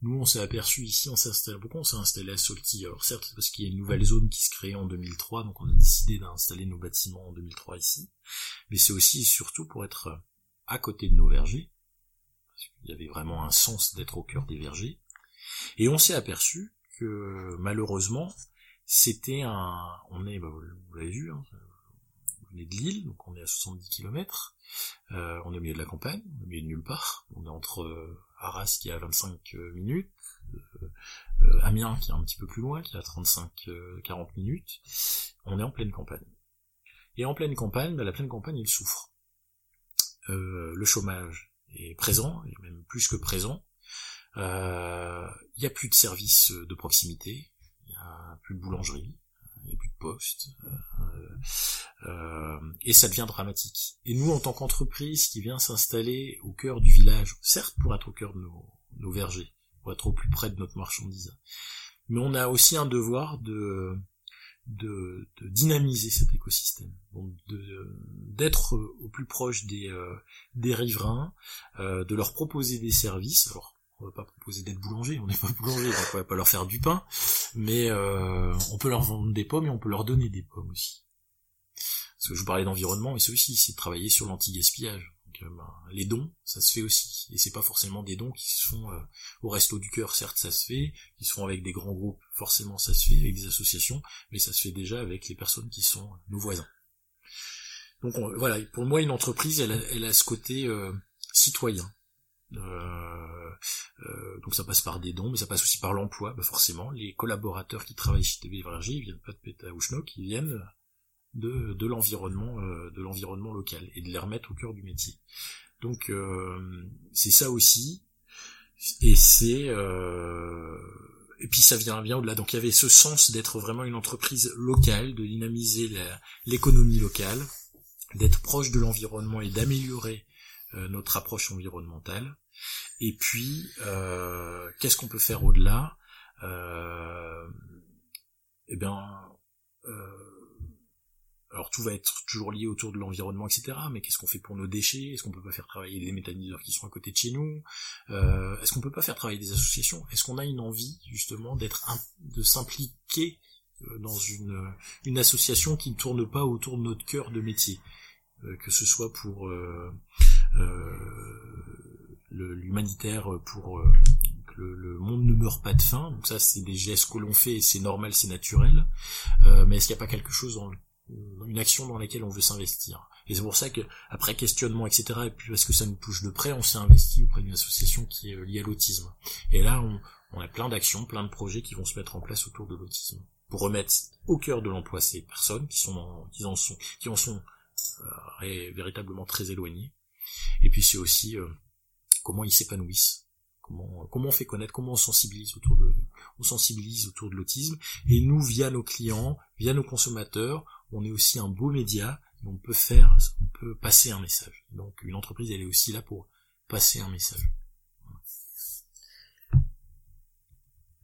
Nous, on s'est aperçu ici, on s'est pourquoi on s'est installé à Solti Alors certes, parce qu'il y a une nouvelle zone qui se crée en 2003, donc on a décidé d'installer nos bâtiments en 2003 ici, mais c'est aussi et surtout pour être à côté de nos vergers, parce qu'il y avait vraiment un sens d'être au cœur des vergers, et on s'est aperçu malheureusement, c'était un, on est, bah, vous l'avez vu, hein, on est de Lille, donc on est à 70 km, euh, on est au milieu de la campagne, au milieu de nulle part, on est entre euh, Arras qui est à 25 euh, minutes, Amiens qui est un petit peu plus loin, qui est à 35-40 minutes, on est en pleine campagne. Et en pleine campagne, bah, la pleine campagne, il souffre. le chômage est présent, et même plus que présent. Il n'y a plus de services de proximité, il n'y a plus de boulangerie, il n'y a plus de poste, euh, euh, et ça devient dramatique. Et nous, en tant qu'entreprise qui vient s'installer au cœur du village, certes pour être au cœur de nos, nos vergers, pour être au plus près de notre marchandise, mais on a aussi un devoir de de, de, dynamiser cet écosystème, donc d'être au plus proche des, euh, des riverains, euh, de leur proposer des services. On va pas proposer d'être boulanger, on n'est pas *laughs* boulanger, on va pas leur faire du pain, mais euh, on peut leur vendre des pommes et on peut leur donner des pommes aussi. Parce que je vous parlais d'environnement, mais c'est aussi, c'est de travailler sur l'anti-gaspillage. Euh, ben, les dons, ça se fait aussi, et c'est pas forcément des dons qui se font euh, au resto du cœur, certes ça se fait, qui se font avec des grands groupes, forcément ça se fait avec des associations, mais ça se fait déjà avec les personnes qui sont nos voisins. Donc voilà, pour moi une entreprise, elle a, elle a ce côté citoyen. Donc ça passe par des dons, mais ça passe aussi par l'emploi, bah forcément. Les collaborateurs qui travaillent chez TV Verger, ils viennent pas de Pétaouchnok, ils viennent de, l'environnement euh, de l'environnement local et de les remettre au cœur du métier. Donc euh, c'est ça aussi, et c'est et puis ça vient bien au-delà. Donc il y avait ce sens d'être vraiment une entreprise locale, de dynamiser l'économie locale, d'être proche de l'environnement et d'améliorer euh, notre approche environnementale. Et puis, euh, qu'est-ce qu'on peut faire au-delà? Euh, Eh bien, alors tout va être toujours lié autour de l'environnement, etc. Mais qu'est-ce qu'on fait pour nos déchets? Est-ce qu'on peut pas faire travailler des méthaniseurs qui sont à côté de chez nous? Est-ce qu'on peut pas faire travailler des associations? Est-ce qu'on a une envie justement d'être de s'impliquer dans une, association qui ne tourne pas autour de notre cœur de métier, que ce soit pour euh, l'humanitaire pour euh, que le, monde ne meure pas de faim. Donc ça, c'est des gestes que l'on fait c'est normal, c'est naturel. Euh, mais est-ce qu'il n'y a pas quelque chose dans une action dans laquelle on veut s'investir? Et c'est pour ça que, après questionnement, etc., et puis parce que ça nous touche de près, on s'est investi auprès d'une association qui est liée à l'autisme. Et là, on, on a plein d'actions, plein de projets qui vont se mettre en place autour de l'autisme. Pour remettre au cœur de l'emploi ces personnes qui sont qui en sont, qui en sont euh, véritablement très éloignées, et puis c'est aussi euh, comment ils s'épanouissent, comment comment on fait connaître, comment on sensibilise autour de on sensibilise autour de l'autisme. Et nous, via nos clients, via nos consommateurs, on est aussi un beau média. on peut faire, on peut passer un message. Donc une entreprise, elle est aussi là pour passer un message.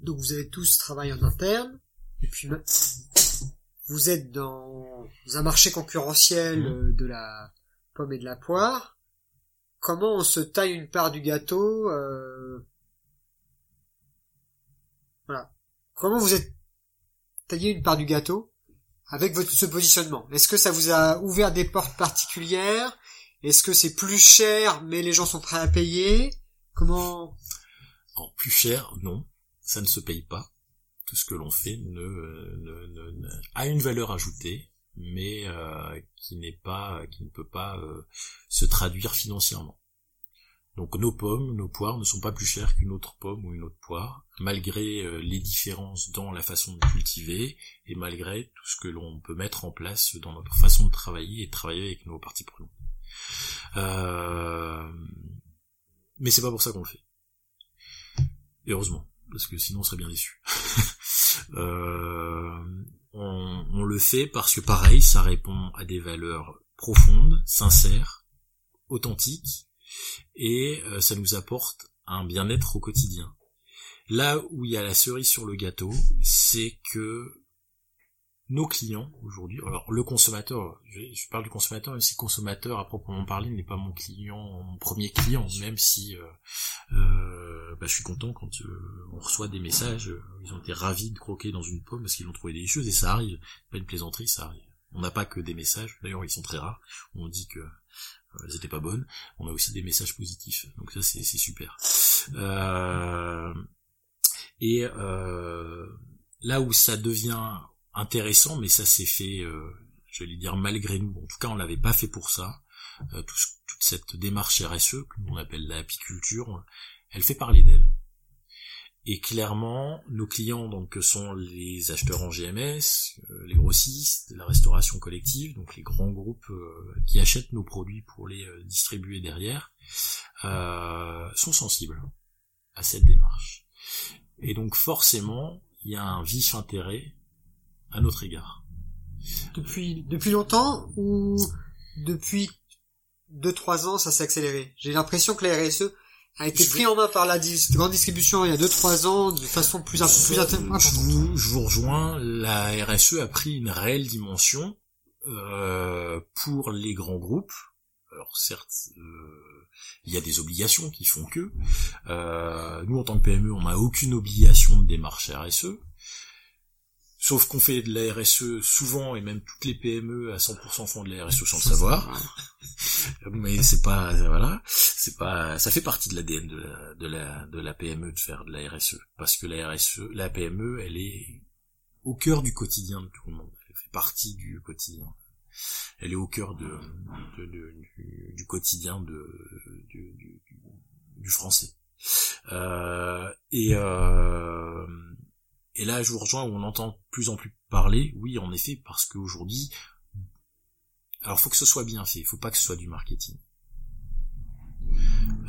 Donc vous avez tous travaillé en interne, et puis vous êtes dans un marché concurrentiel mmh. euh, de la pomme et de la poire comment on se taille une part du gâteau euh... Voilà. Comment vous êtes taillé une part du gâteau avec votre ce positionnement? Est-ce que ça vous a ouvert des portes particulières? Est-ce que c'est plus cher mais les gens sont prêts à payer? Comment? En plus cher, non, ça ne se paye pas. Tout ce que l'on fait ne, ne, ne, a une valeur ajoutée mais euh, qui n'est pas, qui ne peut pas euh, se traduire financièrement. Donc nos pommes, nos poires ne sont pas plus chères qu'une autre pomme ou une autre poire, malgré euh, les différences dans la façon de cultiver et malgré tout ce que l'on peut mettre en place dans notre façon de travailler et de travailler avec nos parties prenantes. Euh... Mais c'est pas pour ça qu'on le fait. heureusement, parce que sinon on serait bien déçu. *laughs* euh on, le fait parce que pareil, ça répond à des valeurs profondes, sincères, authentiques, et euh, ça nous apporte un bien-être au quotidien. Là où il y a la cerise sur le gâteau, c'est que nos clients aujourd'hui, alors le consommateur, je, parle du consommateur, mais si consommateur à proprement parler n'est pas mon client, mon premier client, même si euh, euh, bah, je suis content quand euh, on reçoit des messages, ils ont été ravis de croquer dans une pomme parce qu'ils l'ont trouvé délicieuse et ça arrive, pas une plaisanterie, ça arrive. On n'a pas que des messages, d'ailleurs ils sont très rares, on dit que elles étaient pas bonnes, on a aussi des messages positifs, donc ça c'est super. et là où ça devient intéressant, mais ça s'est fait, euh, je vais dire malgré nous. En tout cas, on l'avait pas fait pour ça. Euh, toute cette démarche RSE que l'on appelle l'apiculture, elle fait parler d'elle. Et clairement, nos clients donc sont les acheteurs en GMS, euh, les grossistes, la restauration collective, donc les grands groupes euh, qui achètent nos produits pour les euh, distribuer derrière, sont sensibles à cette démarche. Et donc forcément, il y a un vif intérêt à notre égard. Depuis depuis longtemps ou depuis deux trois ans ça s'est accéléré? J'ai l'impression que la RSE a été pris en main par la grande distribution il y a 2-3 ans de façon plus, plus importante. Je, je vous rejoins, la RSE a pris une réelle dimension euh, pour les grands groupes. Alors certes, euh, il y a des obligations qui font que. Euh, nous, en tant que PME, on n'a aucune obligation de démarche RSE. Sauf qu'on fait de la RSE souvent, et même toutes les PME à 100% font de la RSE sans le savoir. *laughs* Mais c'est pas, voilà, c'est pas, ça fait partie de l'ADN de la, de la, de la PME de faire de la RSE. Parce que la RSE, la PME, elle est au cœur du quotidien de tout le monde. Elle fait partie du quotidien. Elle est au cœur de, de, du, du, quotidien de, du, du, français. Euh, et, euh, et là, je vous rejoins où on entend plus en plus parler. Oui, en effet, parce qu'aujourd'hui, alors faut que ce soit bien fait. Faut pas que ce soit du marketing.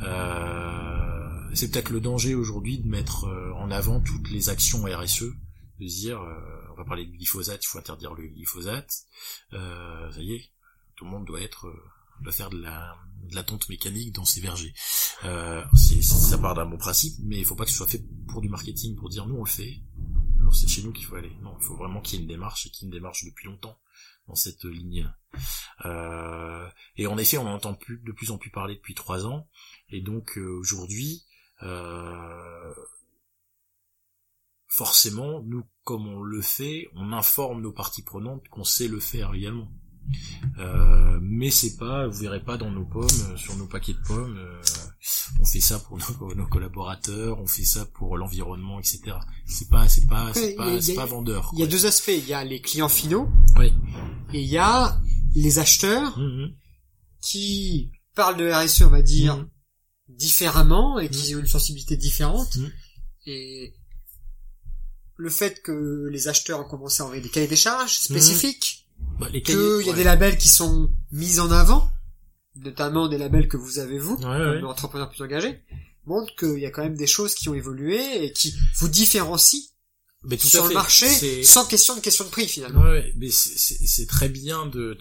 Euh, c'est peut-être le danger aujourd'hui de mettre euh, en avant toutes les actions RSE, de se dire, euh, on va parler du glyphosate, il faut interdire le glyphosate. Ça y est, tout le monde doit être doit faire de la de tonte mécanique dans ses vergers. Ça part d'un bon principe, mais il faut pas que ce soit fait pour du marketing, pour dire nous on le fait, c'est chez nous qu'il faut aller. Non, il faut vraiment qu'il y ait une démarche et qu'il y ait une démarche depuis longtemps dans cette ligne. Euh, et en effet, on entend plus, de plus en plus parler depuis trois ans. Et donc euh, aujourd'hui, euh, forcément, nous, comme on le fait, on informe nos parties prenantes qu'on sait le faire également. Euh, mais c'est pas, vous verrez pas dans nos pommes, sur nos paquets de pommes, on fait ça pour nos, collaborateurs, on fait ça pour l'environnement, etc. C'est pas, c'est pas, c'est pas, c'est pas vendeur. Il y a deux aspects. Il y a les clients finaux. Oui. Et il y a les acheteurs mm-hmm. qui parlent de RSE, on va dire, mm-hmm. différemment et qui ont une sensibilité différente. Et le fait que les acheteurs ont commencé à envoyer des cahiers des charges spécifiques bah, qu'il y a des labels qui sont mis en avant, notamment des labels que vous avez vous, comme entrepreneur plus engagé, montre qu'il y a quand même des choses qui ont évolué et qui vous différencient mais tout sur le marché sans question de question de prix finalement. Ouais, mais c'est très bien de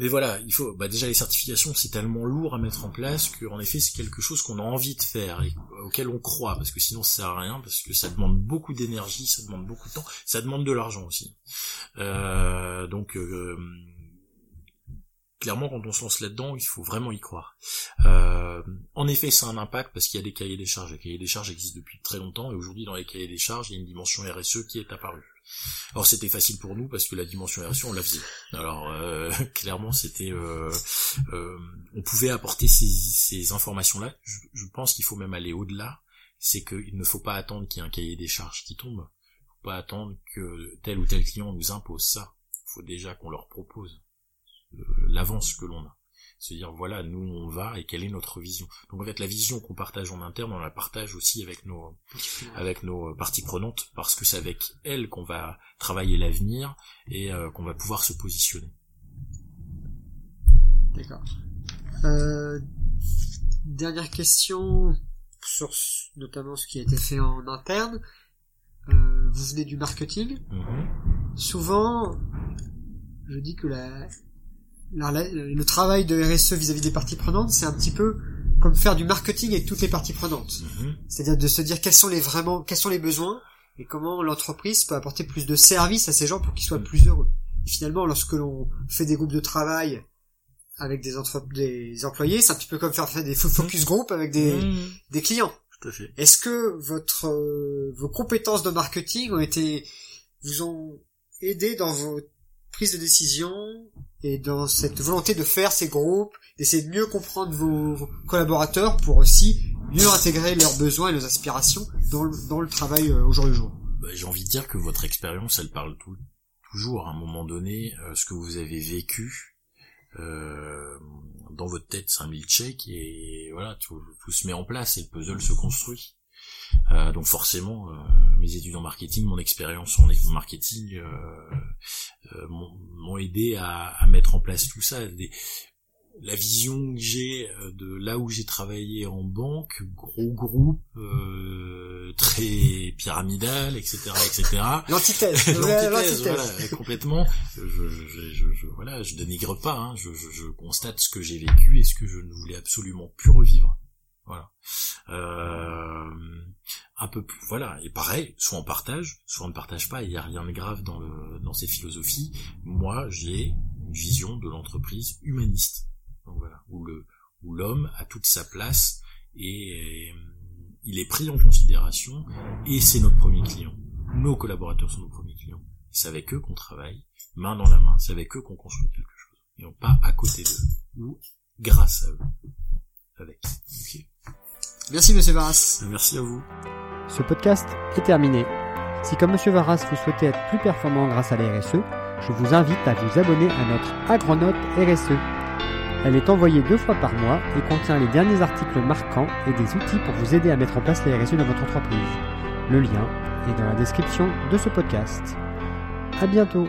mais voilà, il faut bah déjà les certifications, c'est tellement lourd à mettre en place que en effet c'est quelque chose qu'on a envie de faire et auquel on croit parce que sinon ça sert à rien parce que ça demande beaucoup d'énergie, ça demande beaucoup de temps, ça demande de l'argent aussi. Euh, donc euh, clairement quand on se lance là-dedans, il faut vraiment y croire. Euh, en effet, ça a un impact parce qu'il y a des cahiers des charges. Les cahiers des charges existent depuis très longtemps et aujourd'hui dans les cahiers des charges, il y a une dimension RSE qui est apparue. Alors c'était facile pour nous parce que la dimension RSE on la faisait. Alors euh, *laughs* clairement c'était, euh, euh, on pouvait apporter ces, informations-là. Je, je, pense qu'il faut même aller au-delà. C'est qu'il ne faut pas attendre qu'il y ait un cahier des charges qui tombe. Il ne faut pas attendre que tel ou tel client nous impose ça. Il faut déjà qu'on leur propose l'avance que l'on a se dire voilà nous on va et quelle est notre vision. Donc en fait la vision qu'on partage en interne on la partage aussi avec nos avec nos parties prenantes parce que c'est avec elles qu'on va travailler l'avenir et euh, qu'on va pouvoir se positionner. D'accord. Euh, dernière question sur notamment ce qui a été fait en interne. Euh, vous venez du marketing. Mm-hmm. souvent je dis que la le travail de RSE vis-à-vis des parties prenantes, c'est un petit peu comme faire du marketing avec toutes les parties prenantes. Mhm. C'est-à-dire de se dire quels sont les vraiment, quels sont les besoins et comment l'entreprise peut apporter plus de services à ces gens pour qu'ils soient mhm. plus heureux. Et finalement, lorsque l'on fait des groupes de travail avec des, des employés, c'est un petit peu comme faire des focus group avec des, mhm. des clients. Est-ce que votre euh, vos compétences de marketing ont été vous ont aidé dans vos prise de décision et dans cette volonté de faire ces groupes, d'essayer de mieux comprendre vos collaborateurs pour aussi mieux intégrer leurs besoins et leurs aspirations dans le, dans le travail euh, au jour le jour. Bah, J'ai envie de dire que votre expérience, elle parle tout, toujours à un moment donné, euh, ce que vous avez vécu euh, dans votre tête, c'est un milkshake et voilà, tout, tout, se met en place et le puzzle se construit. Euh, donc forcément, euh, mes études en marketing, mon expérience en marketing euh, euh, m'ont aidé à, à, mettre en place tout ça. Des, la vision que j'ai de là où j'ai travaillé en banque, gros groupe, euh, très pyramidal, etc., etc. *laughs* *laughs* L'antithèse, l'antithèse, voilà, complètement. Je, je, je, je, voilà, je dénigre pas. Hein, je, je, constate ce que j'ai vécu et ce que je ne voulais absolument plus revivre. Voilà. Euh, un peu plus, voilà. Et pareil, soit on partage, soit on ne partage pas. Il n'y a rien de grave dans le dans ces philosophies. Moi, j'ai une vision de l'entreprise humaniste où le où l'homme a toute sa place et, il est pris en considération et c'est notre premier client. Nos collaborateurs sont nos premiers clients. C'est avec eux qu'on travaille, main dans la main. C'est avec eux qu'on construit quelque chose et non pas à côté d'eux ou grâce à eux. Avec. Merci Monsieur Varas. Merci à vous. Ce podcast est terminé. Si comme Monsieur Varas vous souhaitez être plus performant grâce à la RSE, je vous invite à vous abonner à notre Agronote RSE. Elle est envoyée deux fois par mois et contient les derniers articles marquants et des outils pour vous aider à mettre en place les RSE dans votre entreprise. Le lien est dans la description de ce podcast. À bientôt!